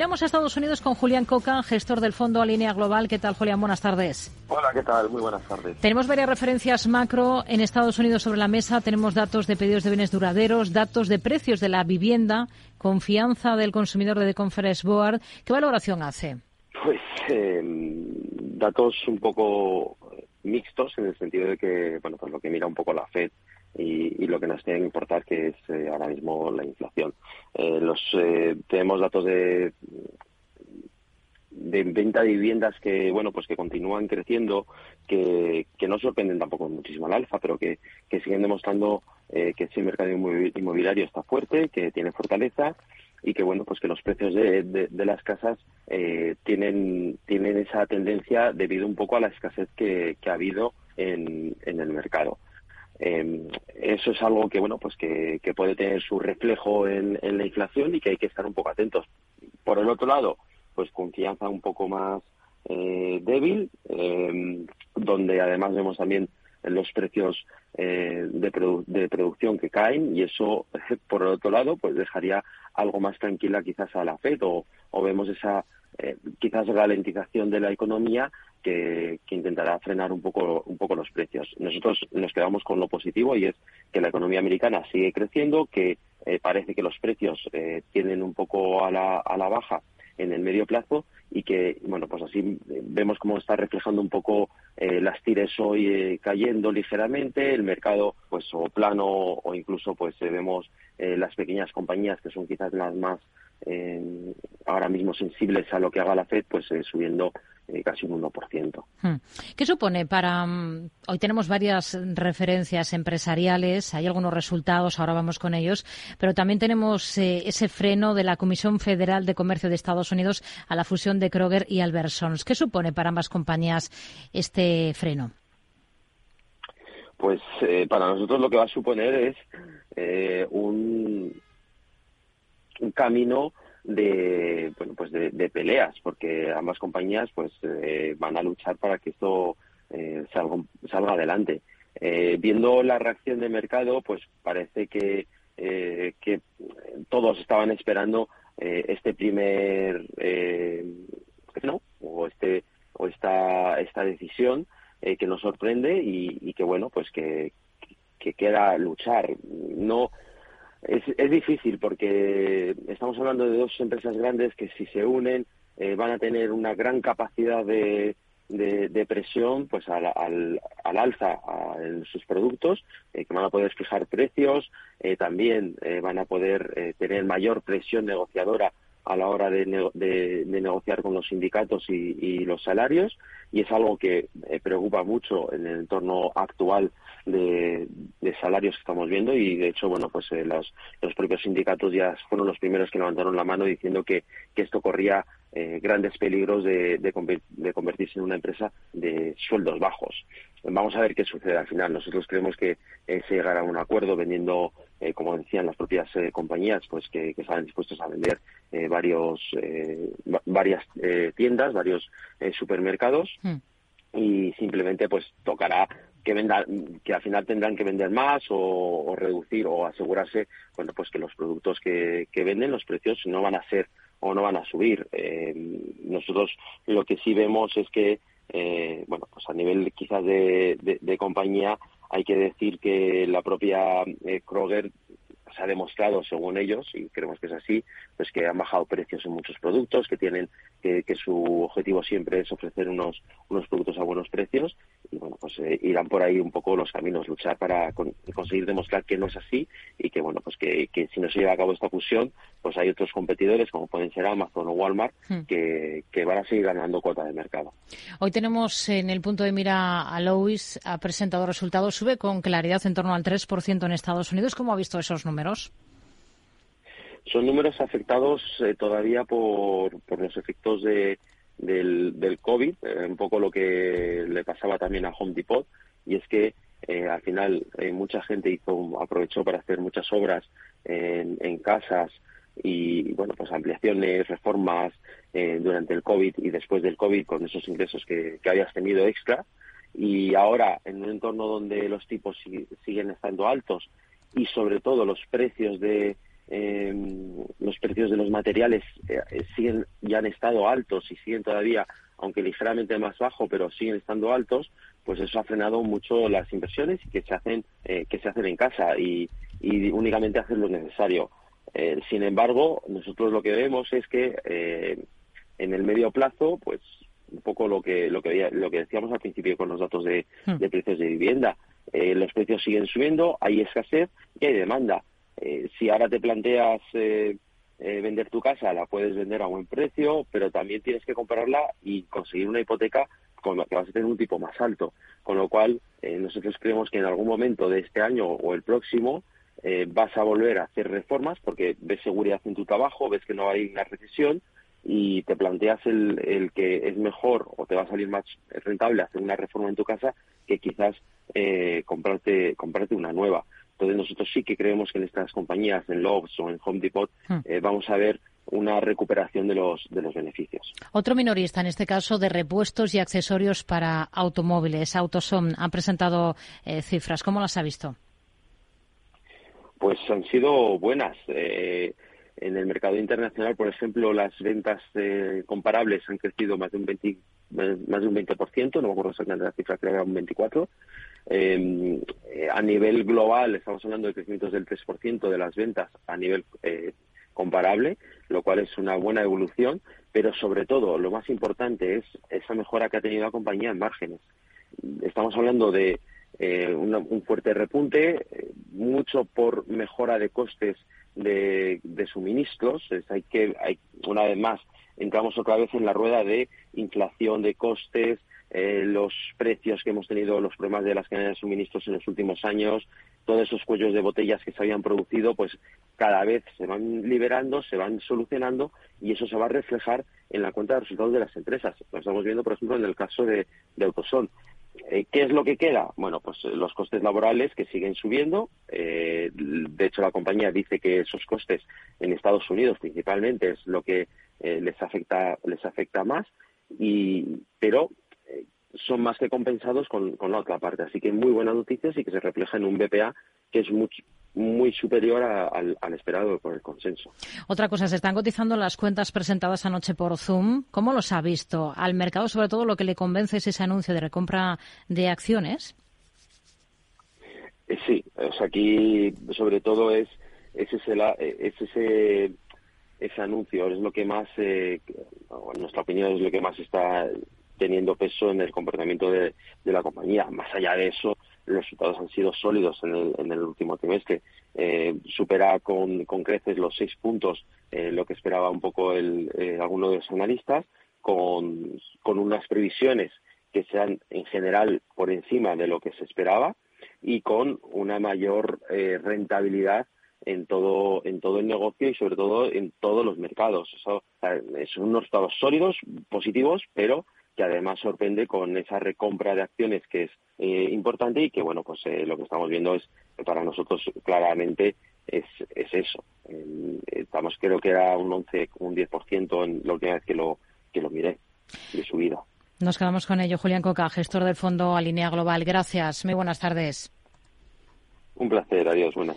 Vamos a Estados Unidos con Julián Coca, gestor del fondo Alinea Global. ¿Qué tal, Julián? Buenas tardes. Hola, ¿qué tal? Muy buenas tardes. Tenemos varias referencias macro en Estados Unidos sobre la mesa. Tenemos datos de pedidos de bienes duraderos, datos de precios de la vivienda, confianza del consumidor de The Conference Board. ¿Qué valoración hace? Pues eh, datos un poco mixtos en el sentido de que, bueno, pues lo que mira un poco la Fed y, lo que nos tiene que importar que es eh, ahora mismo la inflación. Eh, los eh, tenemos datos de de venta de viviendas que bueno pues que continúan creciendo que, que no sorprenden tampoco muchísimo al alfa pero que, siguen demostrando que ese mercado inmobiliario está fuerte que tiene fortaleza y que bueno pues que los precios de, de, las casas tienen tienen esa tendencia debido un poco a la escasez que, ha habido en el mercado eh, eso es algo que bueno pues que, puede tener su reflejo en, la inflación y que hay que estar un poco atentos. Por el otro lado, pues confianza un poco más eh, débil, em, donde además vemos también los precios eh, de, de, producción que caen y eso, por el otro lado, pues dejaría algo más tranquila quizás a la FED o, o vemos esa eh, quizás ralentización de la economía que, intentará frenar un poco, un poco los precios. Nosotros nos quedamos con lo positivo y es que la economía americana sigue creciendo, que eh, parece que los precios eh, tienen un poco a la, a la baja en el medio plazo y que, bueno, pues así eh, vemos cómo está reflejando un poco las tires hoy cayendo ligeramente, el mercado pues o plano o incluso pues vemos las pequeñas compañías que son quizás las más ahora mismo sensibles a lo que haga la Fed pues subiendo eh, casi un 1%. Hmm. ¿Qué supone para... Mm, hoy tenemos varias referencias empresariales, hay algunos resultados, ahora vamos con ellos, pero también tenemos eh, ese freno de la Comisión Federal de Comercio de Estados Unidos a la fusión de Kroger y Albertsons. ¿Qué supone para ambas compañías este freno? Pues eh, para nosotros lo que va a suponer es un, un camino de bueno pues de, peleas porque ambas compañías pues eh, van a luchar para que esto eh, salga, salga adelante. Eh, viendo la reacción de mercado pues parece que que todos estaban esperando este primer no o este o esta esta decisión que nos sorprende y, y, que bueno pues que, que queda luchar. No es, es difícil porque estamos hablando de dos empresas grandes que si se unen eh, van a tener una gran capacidad de, de, presión pues al, al, alza en sus productos, eh, que van a poder fijar precios, eh, también van a poder tener mayor presión negociadora a la hora de, de, negociar con los sindicatos y, los salarios. Y es algo que preocupa mucho en el entorno actual de, salarios que estamos viendo y de hecho bueno pues eh, los, los, propios sindicatos ya fueron los primeros que levantaron la mano diciendo que, que esto corría eh, grandes peligros de, de, convertirse en una empresa de sueldos bajos. Vamos a ver qué sucede al final. Nosotros creemos que se llegará a un acuerdo vendiendo eh, como decían las propias eh, compañías, pues que, que estaban dispuestos a vender eh, varios, varias tiendas, varios supermercados. Hmm. y simplemente pues tocará que venda, que al final tendrán que vender más o, reducir o asegurarse bueno pues que los productos que, que, venden los precios no van a ser o no van a subir. Nosotros lo que sí vemos es que bueno pues a nivel quizás de, compañía hay que decir que la propia eh, Kroger se ha demostrado, según ellos, y creemos que es así, pues que han bajado precios en muchos productos, que tienen que, su objetivo siempre es ofrecer unos, unos productos a buenos precios y bueno, pues eh, irán por ahí un poco los caminos, luchar para conseguir demostrar que no es así y que bueno, pues que, si no se lleva a cabo esta fusión, pues hay otros competidores como pueden ser Amazon o Walmart hmm. que, que van a seguir ganando cuota de mercado. Hoy tenemos en el punto de mira a Lois, ha presentado resultados, sube con claridad en torno al 3% en Estados Unidos. ¿Cómo ha visto esos números? Son números afectados eh, todavía por, los efectos de, del, del COVID, eh, un poco lo que le pasaba también a Home Depot, y es que eh, al final mucha gente hizo, aprovechó para hacer muchas obras en, casas y bueno pues ampliaciones, reformas durante el COVID y después del COVID con esos ingresos que, que habías tenido extra. Y ahora en un entorno donde los tipos siguen estando altos y sobre todo los precios de los precios de los materiales siguen ya han estado altos y siguen todavía aunque ligeramente más bajo, pero siguen estando altos, pues eso ha frenado mucho las inversiones que se hacen eh, que se hacen en casa y, únicamente hacen lo necesario. Eh, sin embargo, nosotros lo que vemos es que eh, en el medio plazo, pues un poco lo que lo que lo que decíamos al principio con los datos de, hmm. de precios de vivienda, los precios siguen subiendo, hay escasez y hay demanda. Si ahora te planteas eh, vender tu casa, la puedes vender a buen precio, pero también tienes que comprarla y conseguir una hipoteca con la que vas a tener un tipo más alto. Con lo cual, eh, nosotros creemos que en algún momento de este año o el próximo eh, vas a volver a hacer reformas porque ves seguridad en tu trabajo, ves que no hay una recesión y te planteas el, el que es mejor o te va a salir más rentable hacer una reforma en tu casa que quizás comprarte, comprarte una nueva. Entonces nosotros sí que creemos que en estas compañías, en Lowe's o en Home Depot, hmm. eh, vamos a ver una recuperación de los, de los beneficios. Otro minorista, en este caso, de repuestos y accesorios para automóviles, Autosom, ha presentado eh, cifras. ¿Cómo las ha visto? Pues han sido buenas. Eh, en el mercado internacional, por ejemplo, las ventas comparables han crecido más de un 20, más de un 20%, no me acuerdo exactamente la cifra, creo que era un 24%. Em, eh, a nivel global estamos hablando de crecimientos del 3% de las ventas a nivel eh, comparable, lo cual es una buena evolución, pero sobre todo lo más importante es esa mejora que ha tenido la compañía en márgenes. Estamos hablando de eh, un fuerte repunte, mucho por mejora de costes de, de suministros. hay que, hay, una vez más, entramos otra vez en la rueda de inflación de costes, eh, los precios que hemos tenido, los problemas de las cadenas de suministros en los últimos años, todos esos cuellos de botellas que se habían producido, pues cada vez se van liberando, se van solucionando y eso se va a reflejar en la cuenta de resultados de las empresas. Lo estamos viendo, por ejemplo, en el caso de, de Autosol. Eh, ¿Qué es lo que queda? Bueno, pues eh, los costes laborales que siguen subiendo. de hecho, la compañía dice que esos costes en Estados Unidos principalmente es lo que les afecta les afecta más. Y pero son más que compensados con, la otra parte. Así que muy buenas noticias y que se refleja en un BPA que es muy, muy superior al, esperado por el consenso. Otra cosa, se están cotizando las cuentas presentadas anoche por Zoom. ¿Cómo los ha visto? Al mercado, sobre todo, lo que le convence es ese anuncio de recompra de acciones. Eh, sí, o sea, aquí sobre todo es, es ese, es ese ese anuncio es lo que más, eh, en nuestra opinión, es lo que más está teniendo peso en el comportamiento de, la compañía. Más allá de eso, los resultados han sido sólidos en el, en el último trimestre. Eh, supera con, creces los seis puntos eh, lo que esperaba un poco el, eh, alguno de los analistas, con, con unas previsiones que sean en general por encima de lo que se esperaba y con una mayor rentabilidad en todo en todo el negocio y sobre todo en todos los mercados. Eso, son unos resultados sólidos, positivos, pero que además sorprende con esa recompra de acciones que es eh, importante y que, bueno, pues eh, lo que estamos viendo es, para nosotros claramente es, es eso. estamos, creo que era un 11, un 10% en la última vez que lo, que lo miré de subida. Nos quedamos con ello. Julián Coca, gestor del fondo Alinea Global. Gracias. Muy buenas tardes. Un placer. Adiós. Buenas